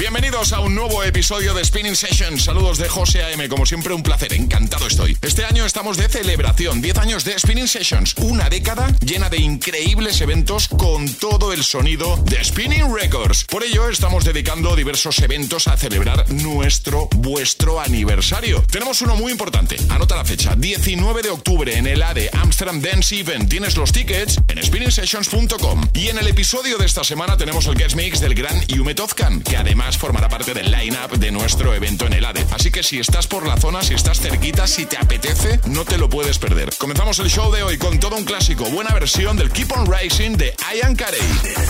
Bienvenidos a un nuevo episodio de Spinning Session. Saludos de José AM, como siempre un placer, encantado estoy. Este año estamos de celebración, 10 años de Spinning Sessions, una década llena de increíbles eventos con todo el sonido de Spinning Records. Por ello estamos dedicando diversos eventos a celebrar nuestro, vuestro aniversario. Tenemos uno muy importante, anota la fecha, 19 de octubre en el ADE Amsterdam Dance Event. Tienes los tickets en spinningsessions.com. Y en el episodio de esta semana tenemos el guest mix del gran Yume Tozkan, que además formará parte del line-up de nuestro evento en el ADE. Así que si estás por la zona, si estás cerquita, si te apetece, no te lo puedes perder. Comenzamos el show de hoy con todo un clásico, buena versión del Keep on Rising de Ian Carey.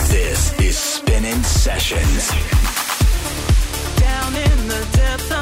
This is Spinning Sessions. Down in the depths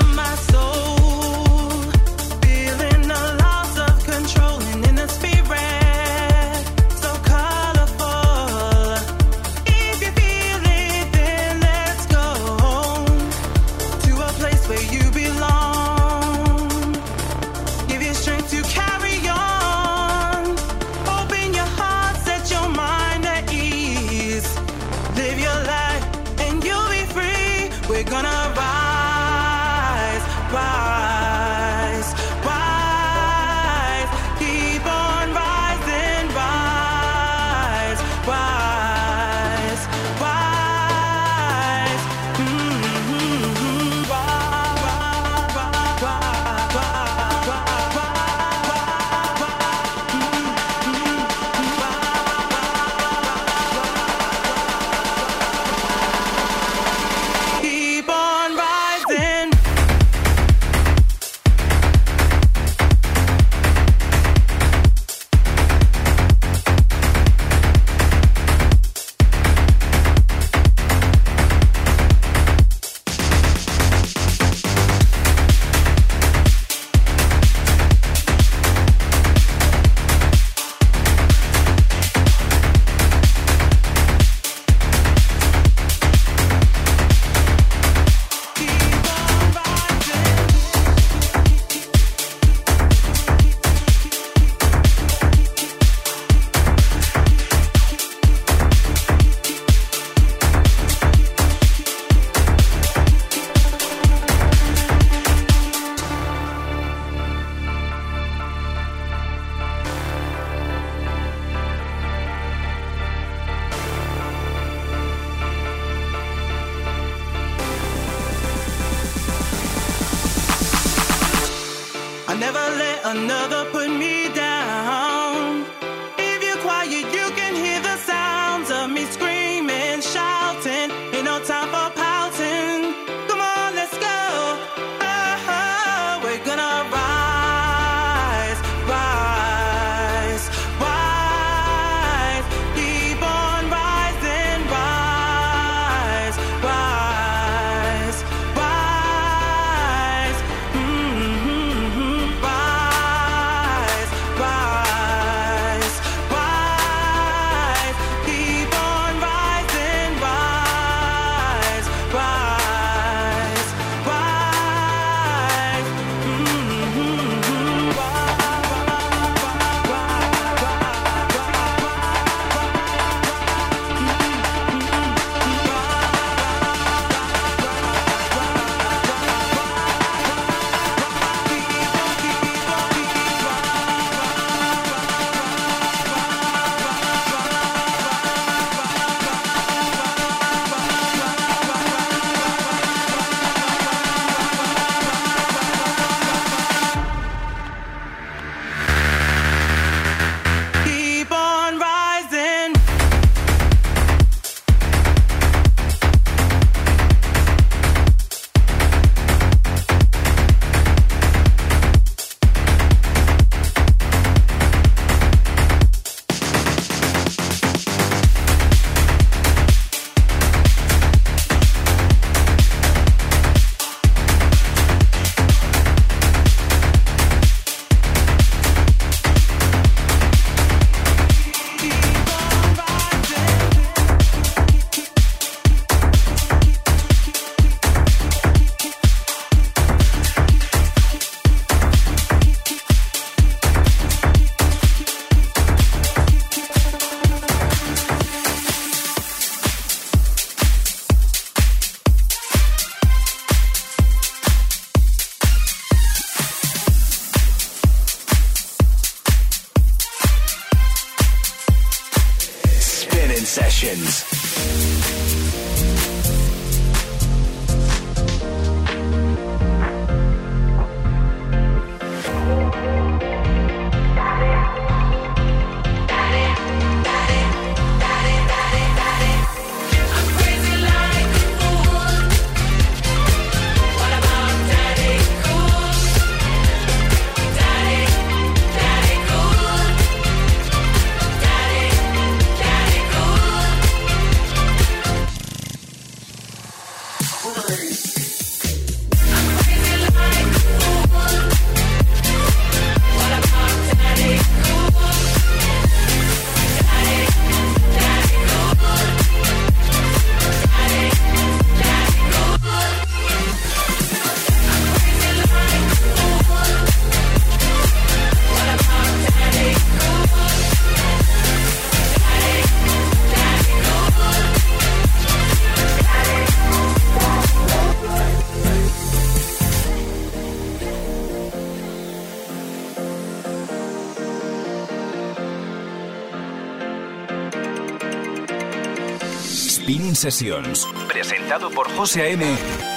Sessions, presentado por José A.M.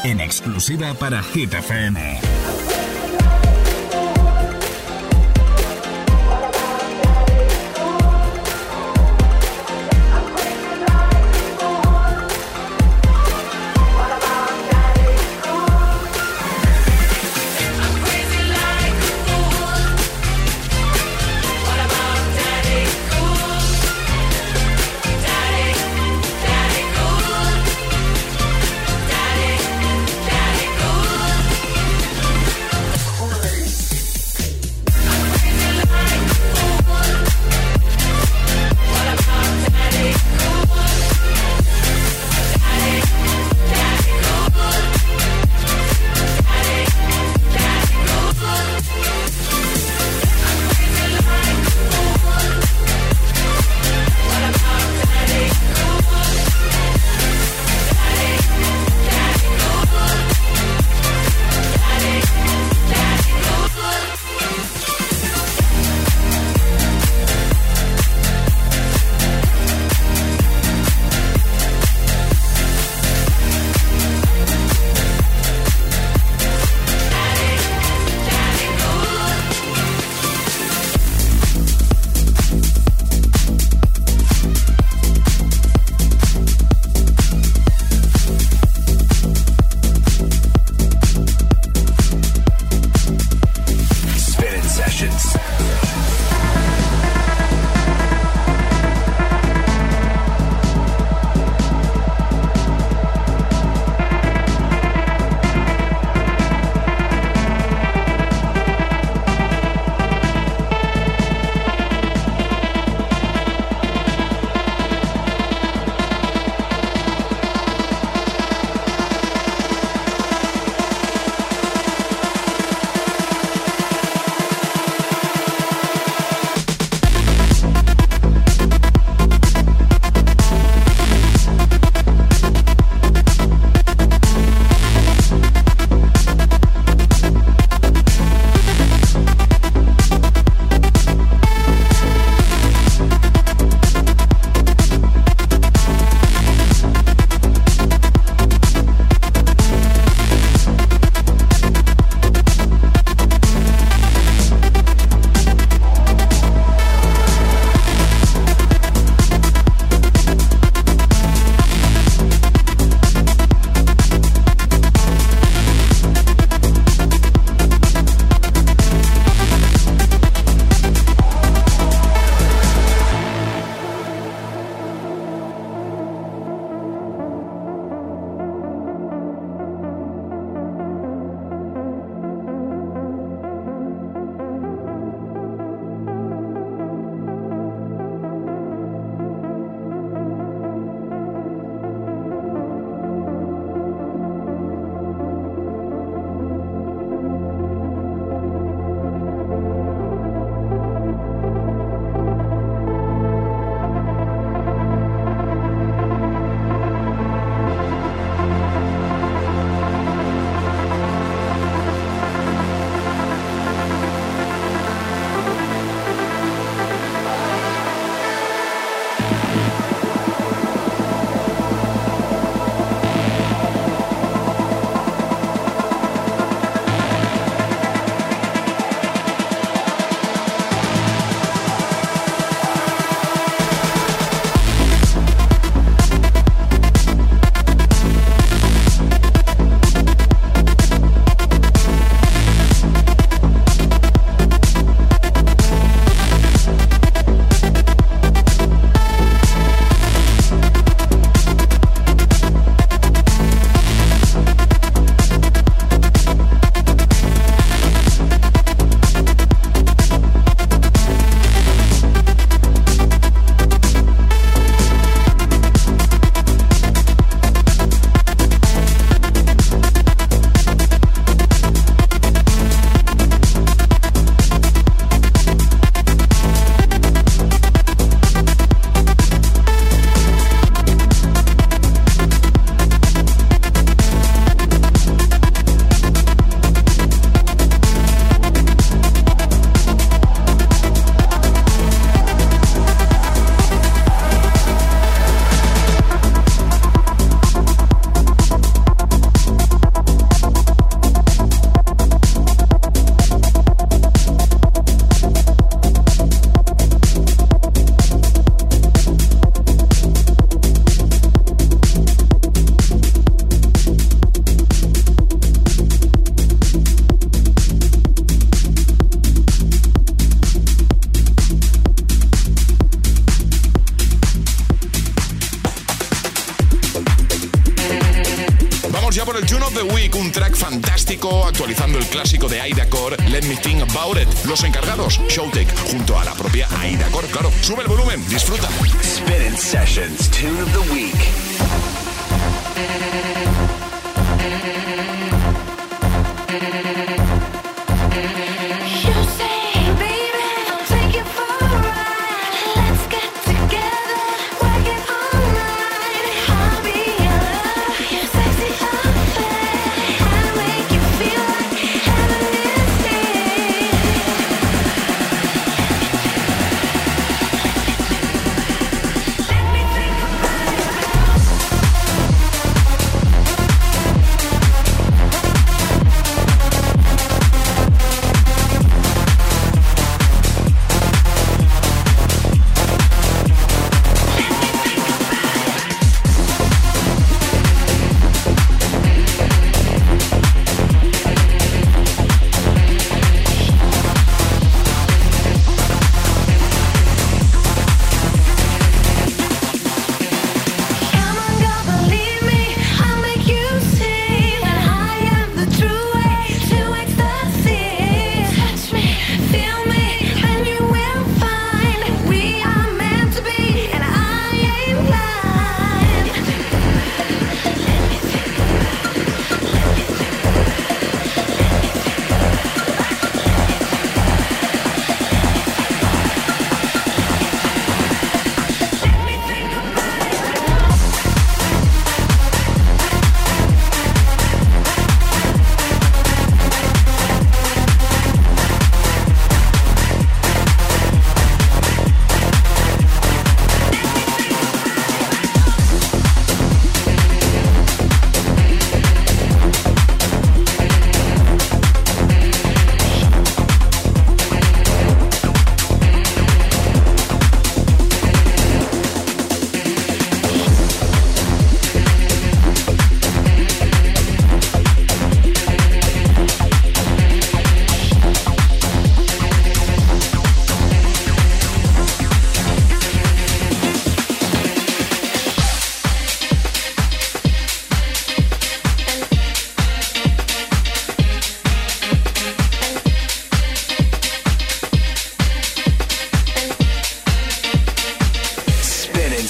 en exclusiva para Hit FM.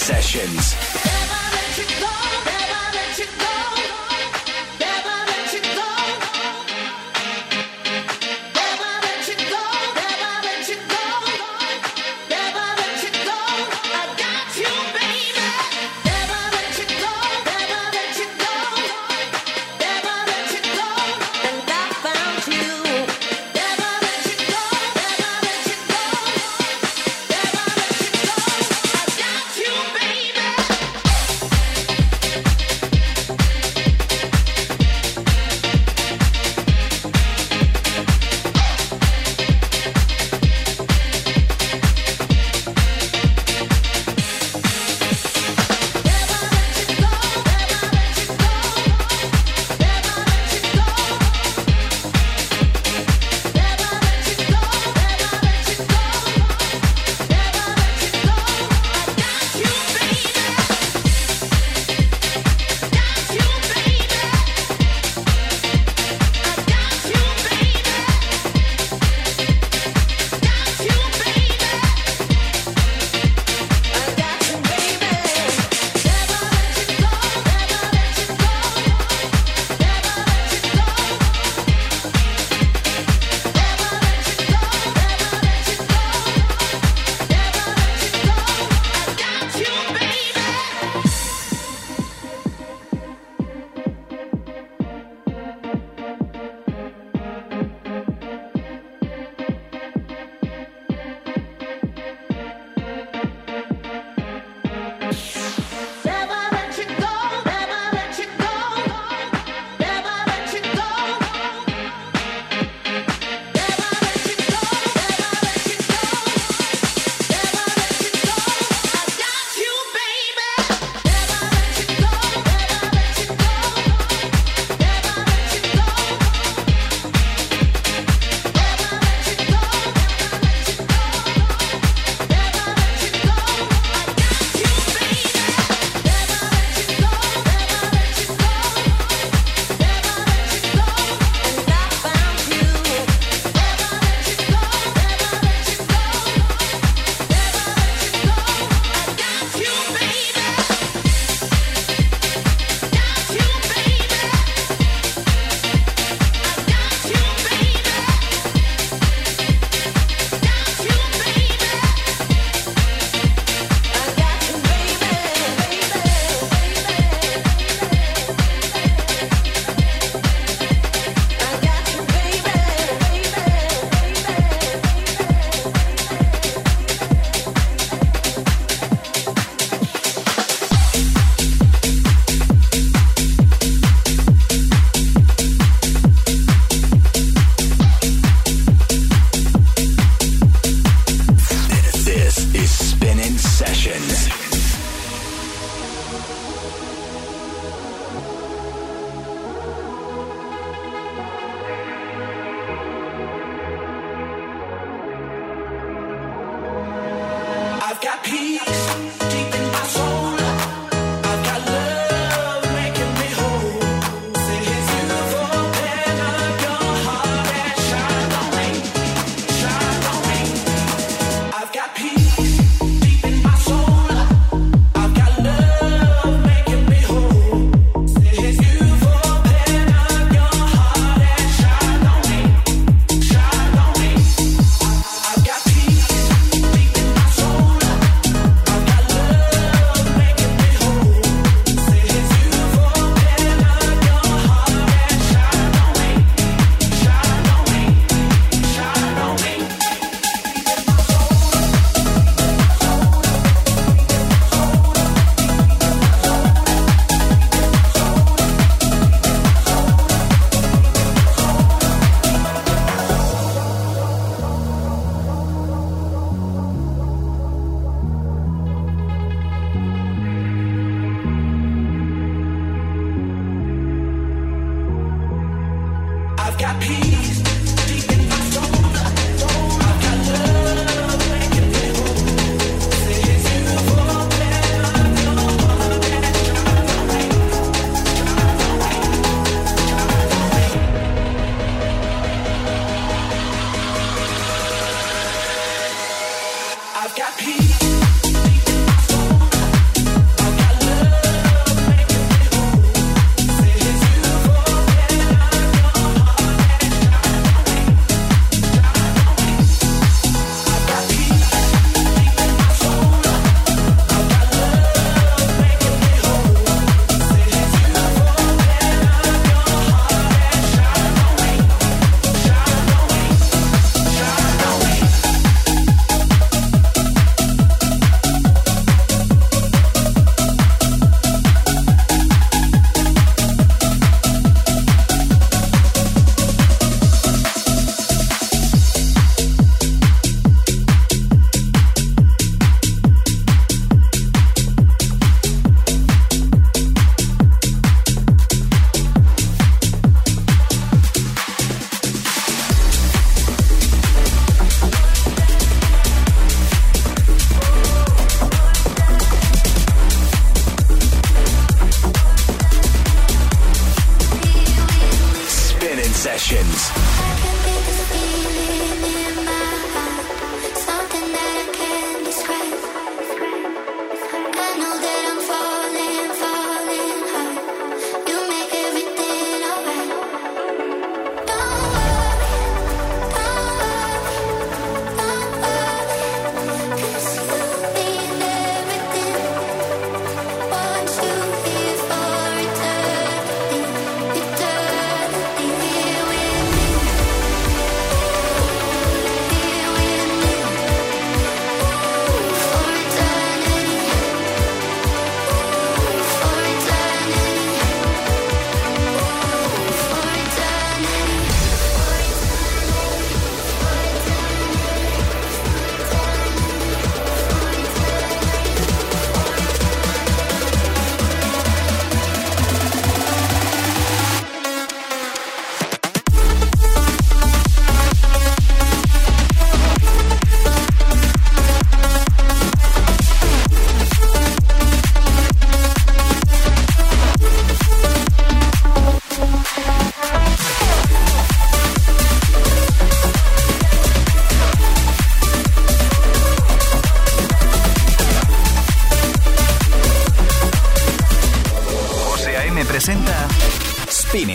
sessions.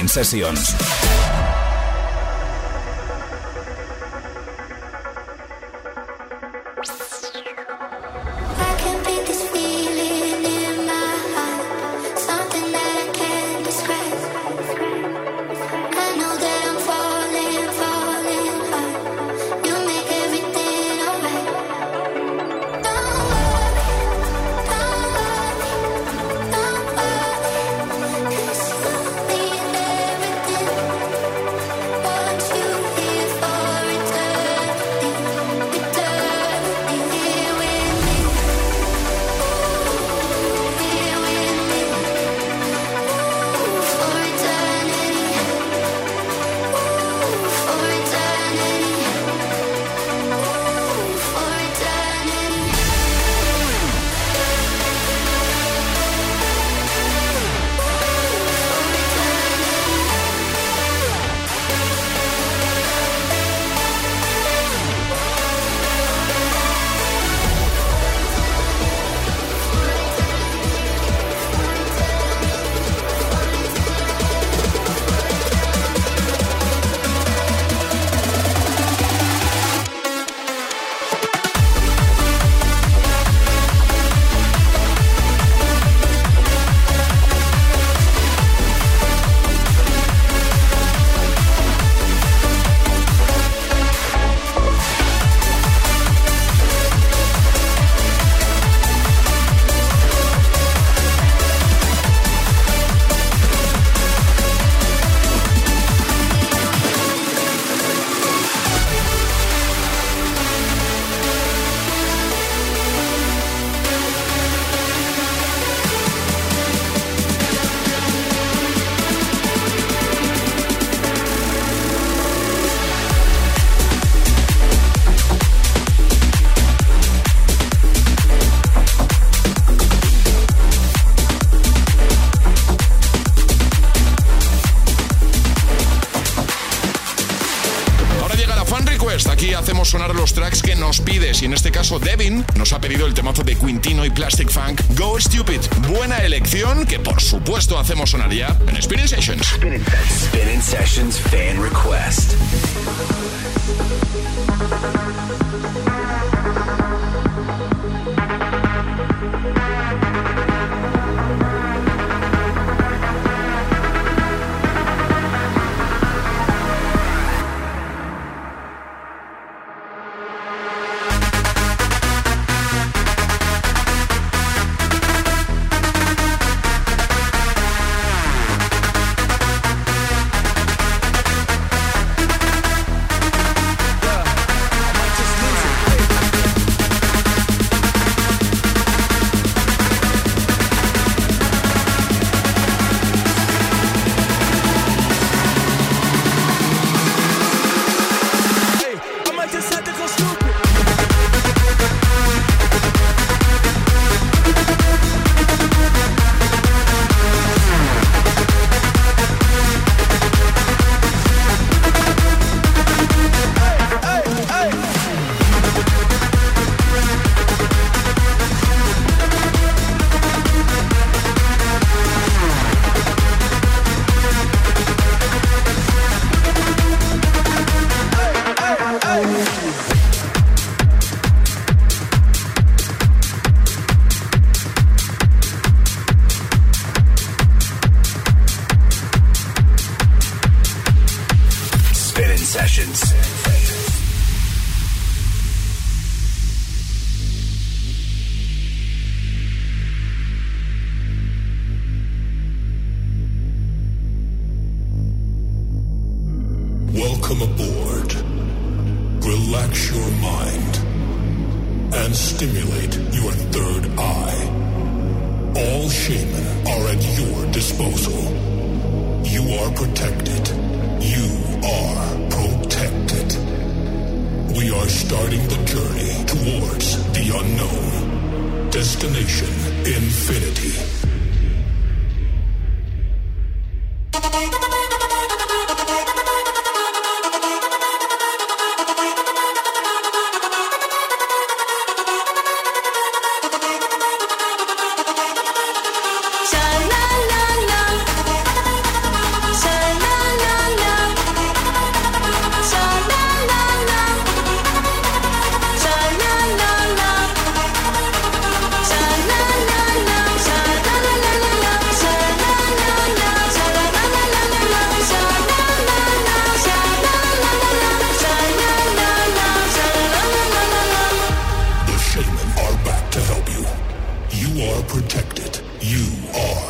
Sessions. Ha pedido el temazo de Quintino y Plastic Funk Go Stupid. Buena elección que por supuesto hacemos sonar ya en Spinning Sessions. Spinning, Sessions Fan Request. You are.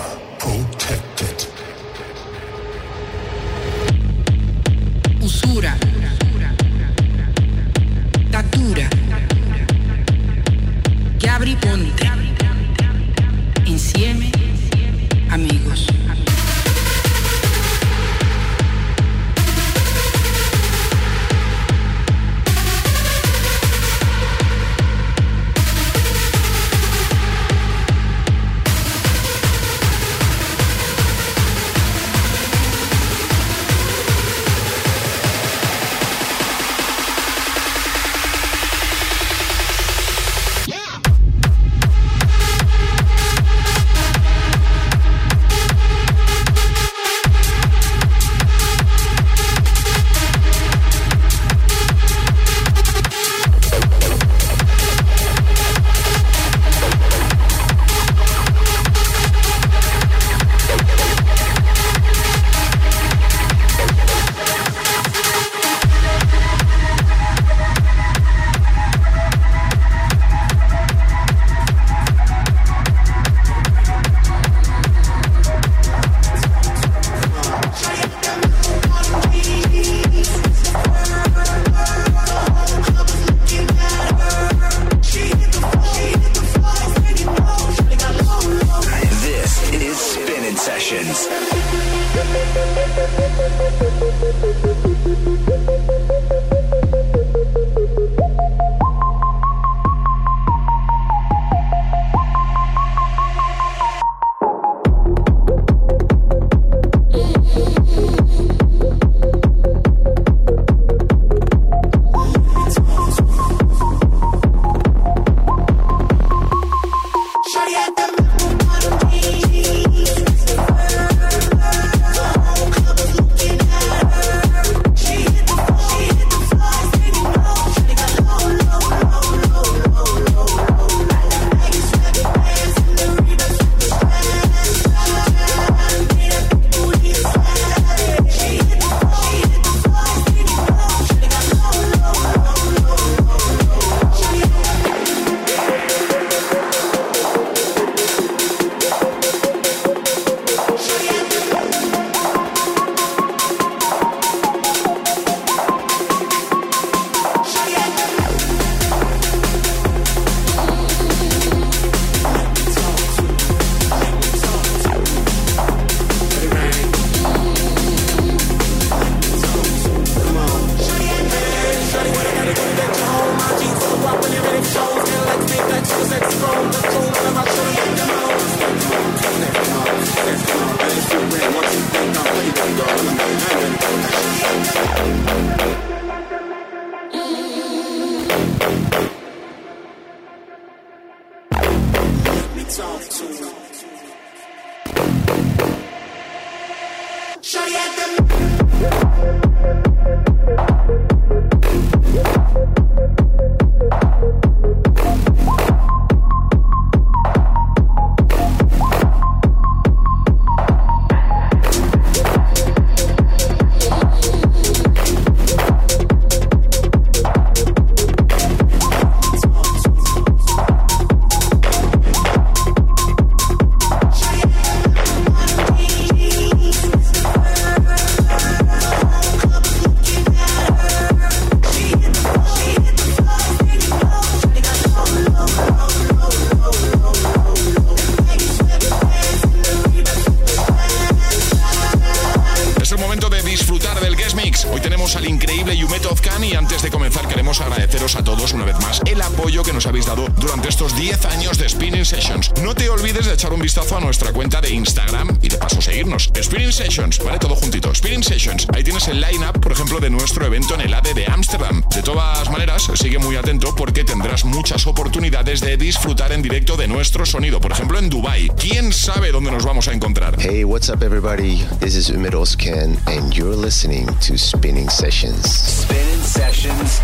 en el AVE de Ámsterdam. De todas maneras, sigue muy atento porque tendrás muchas oportunidades de disfrutar en directo de nuestro sonido. Por ejemplo, en Dubai. ¿Quién sabe dónde nos vamos a encontrar? Hey, what's up everybody? This is Umid Ozkan and you're listening to Spinning Sessions. Spinning Sessions,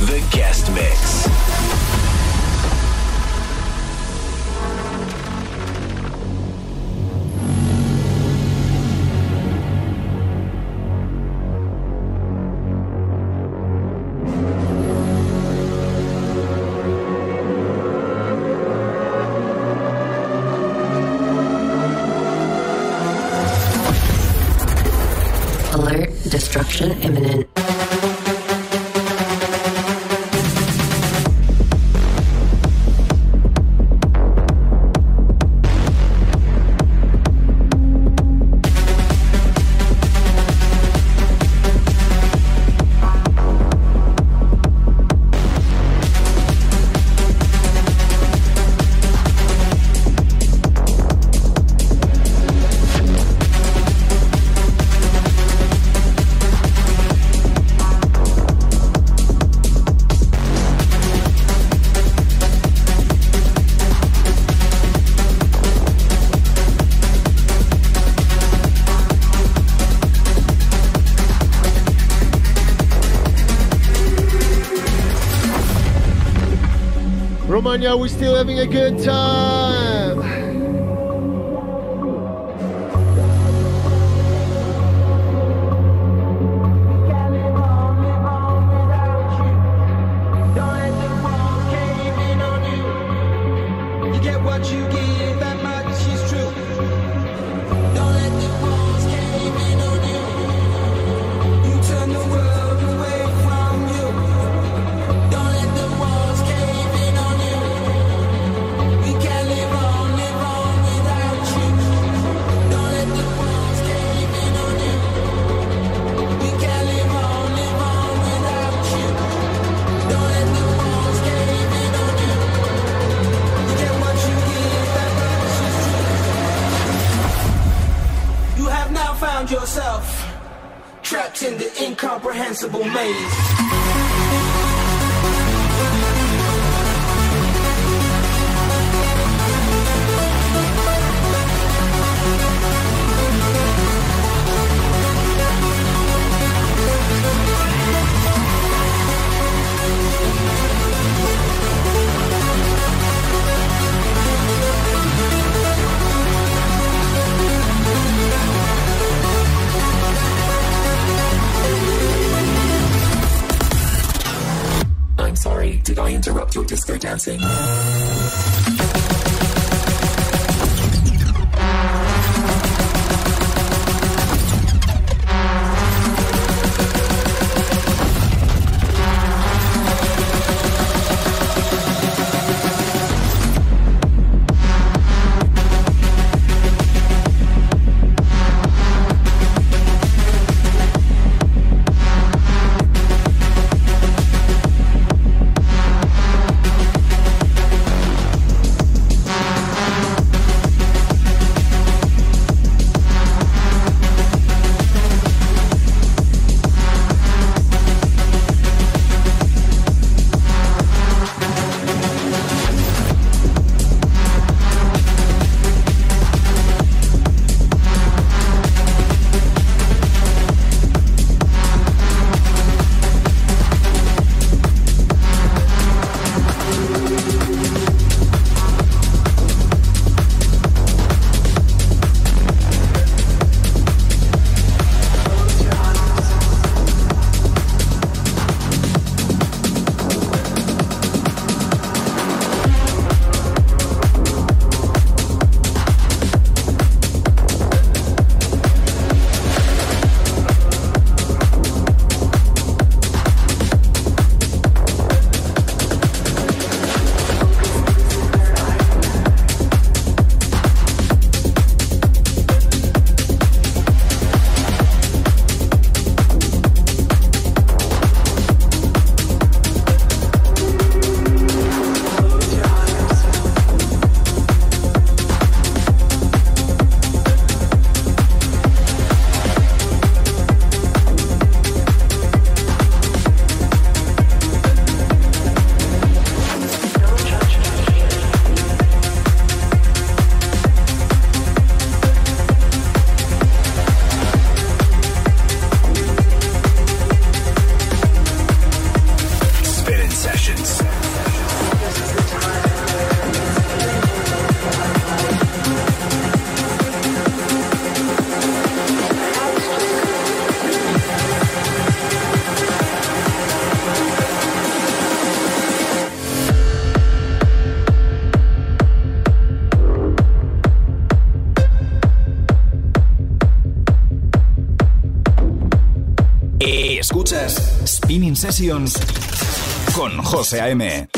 the guest mix. We're still having a good time. Sessions con José A.M.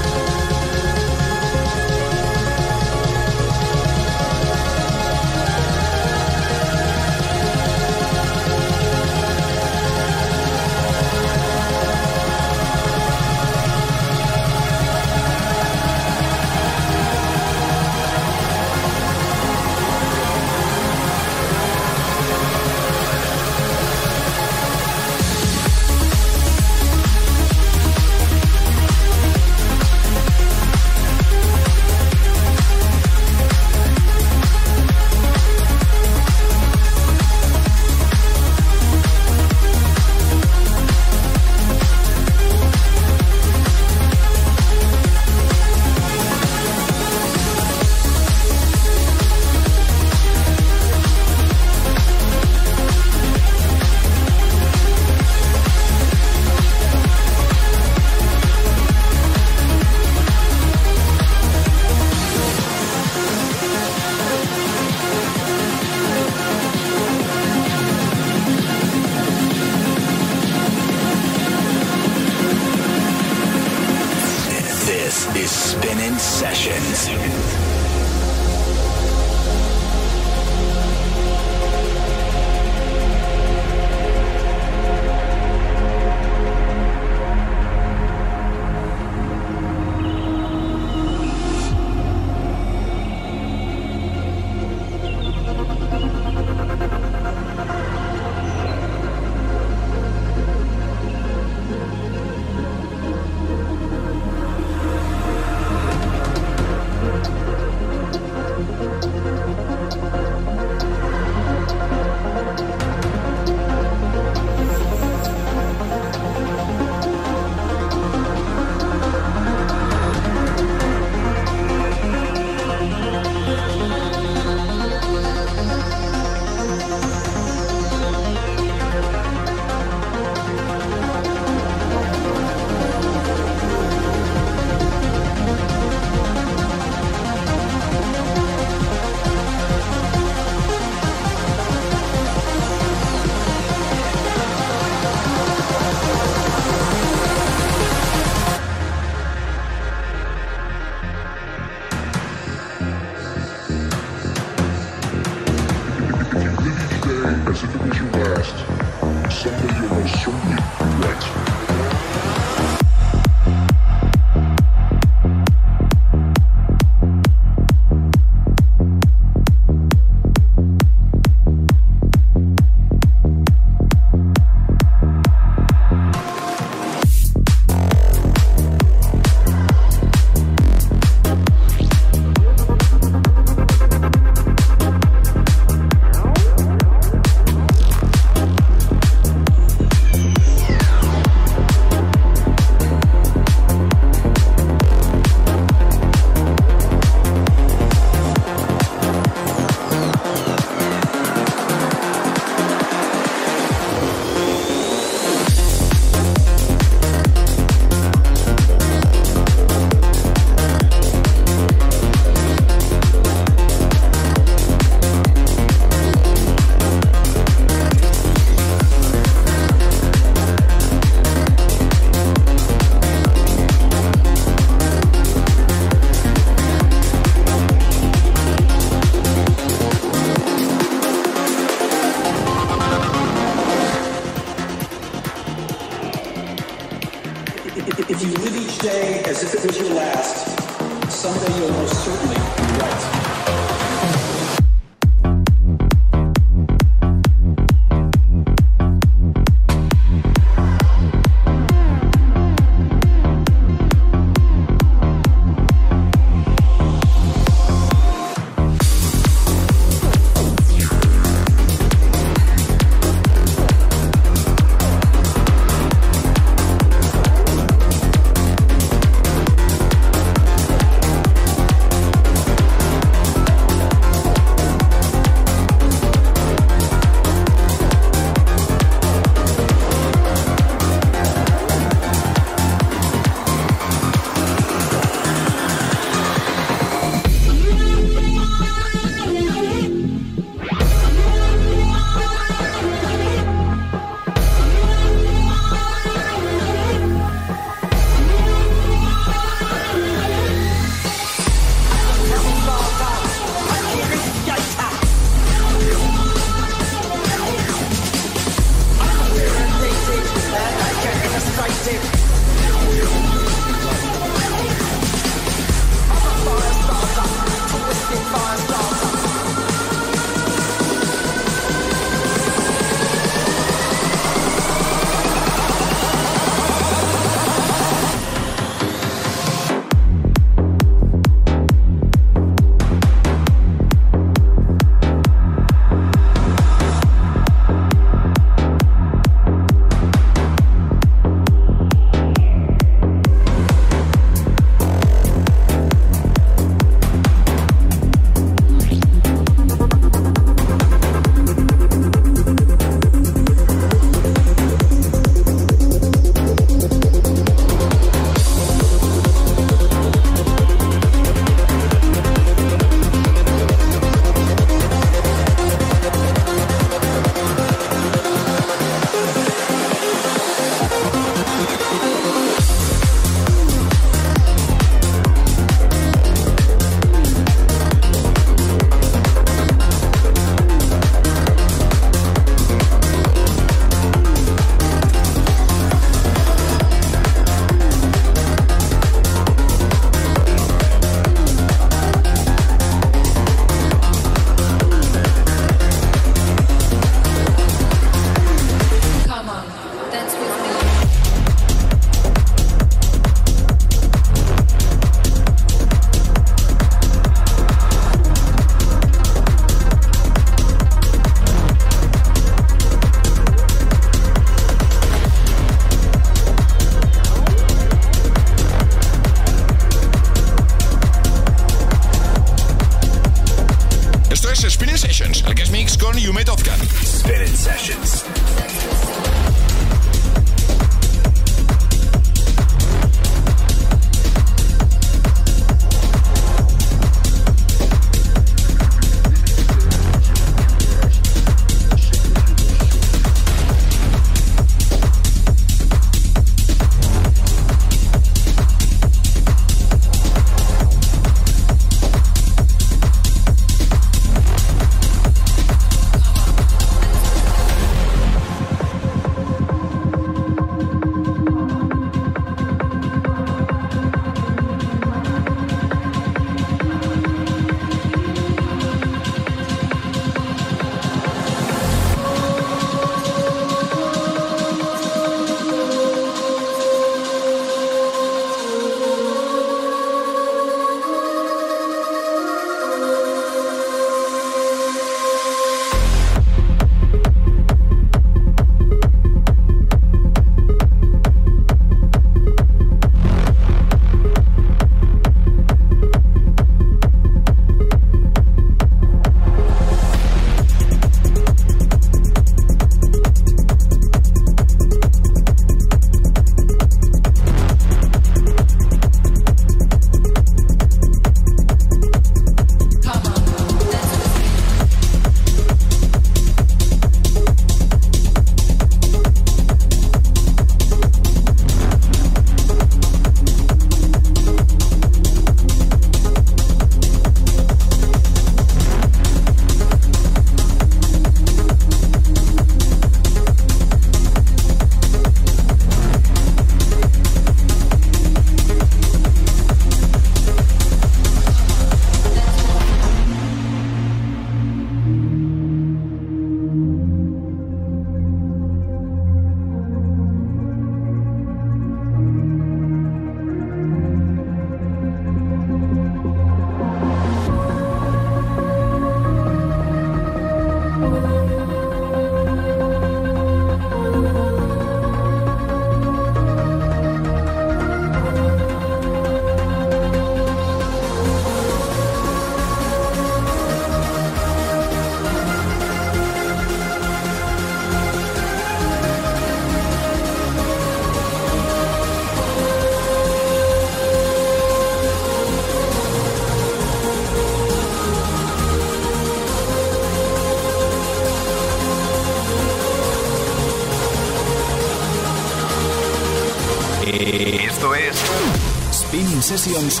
Sessions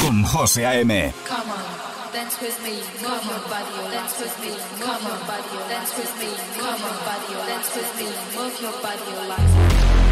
con José A.M. Come on, dance with me, move your body, dance with me, come on, body, dance with me, come on, body, dance with me, move your body,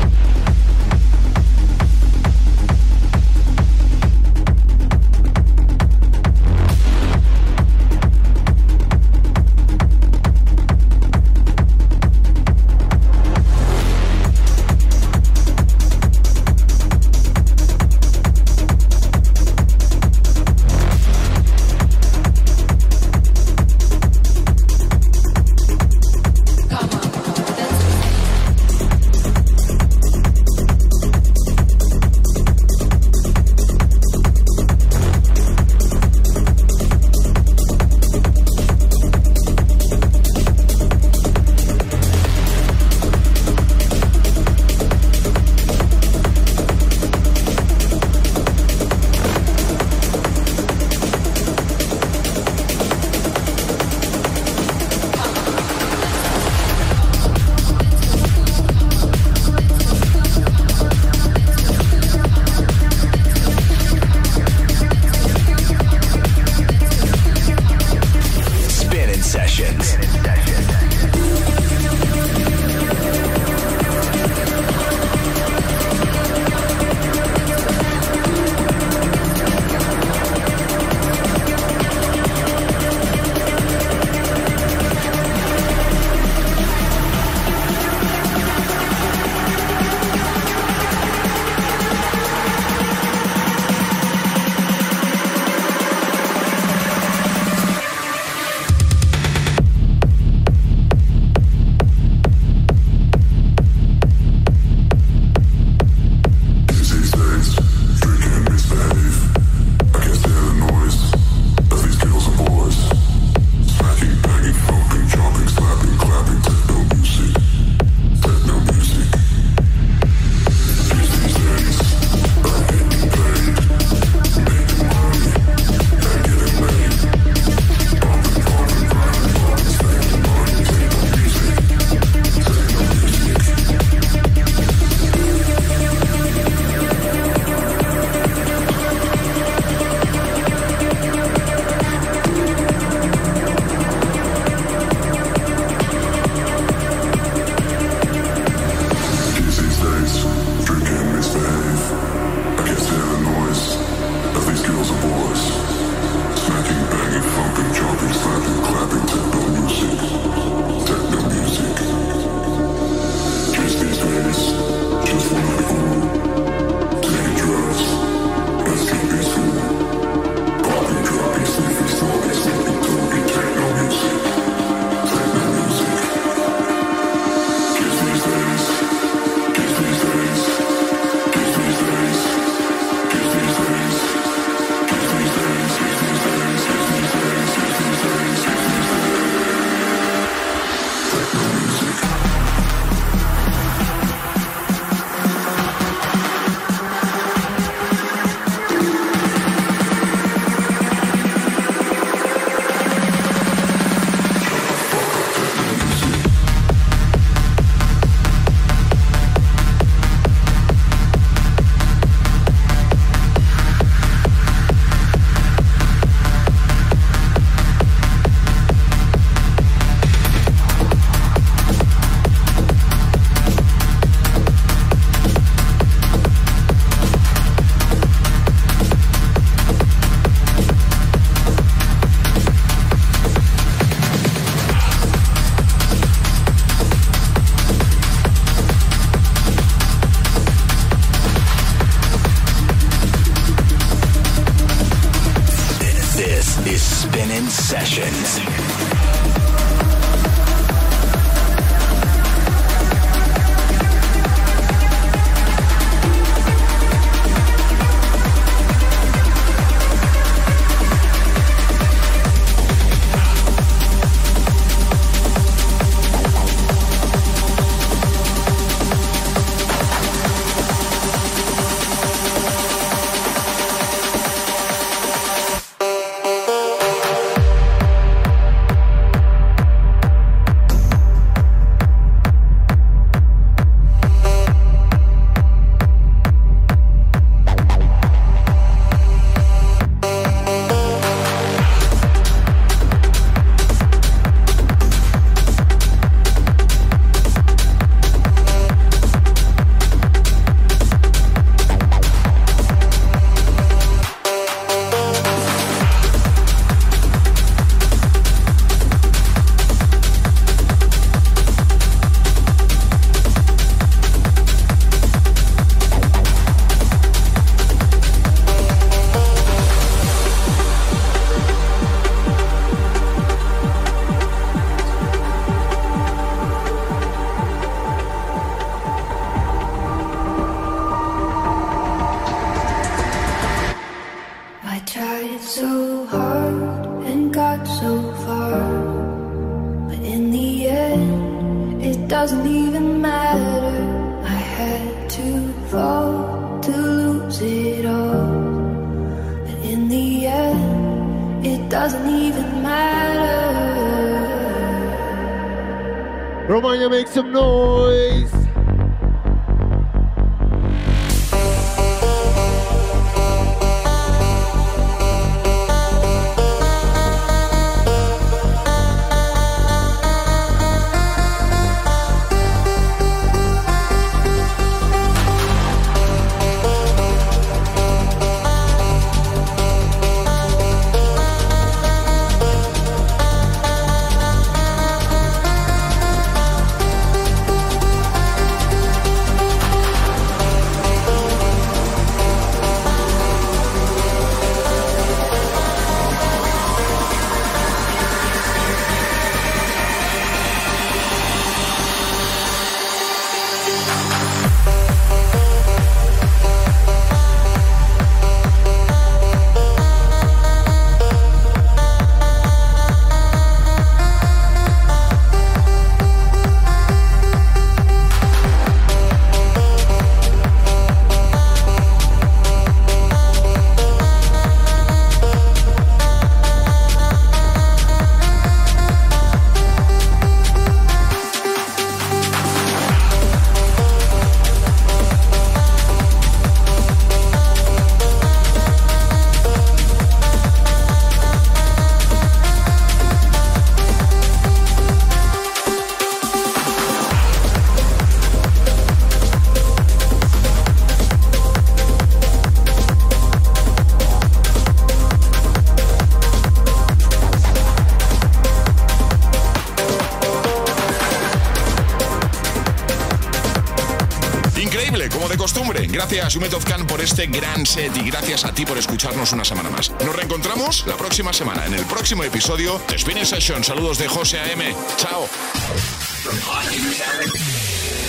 Umetov Khan, por este gran set y gracias a ti por escucharnos una semana más. Nos reencontramos la próxima semana en el próximo episodio de Spinning Session. Saludos de José A.M. Chao. From hot new talent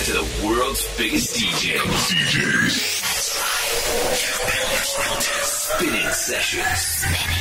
to the world's biggest DJ. DJs. Spinning sessions.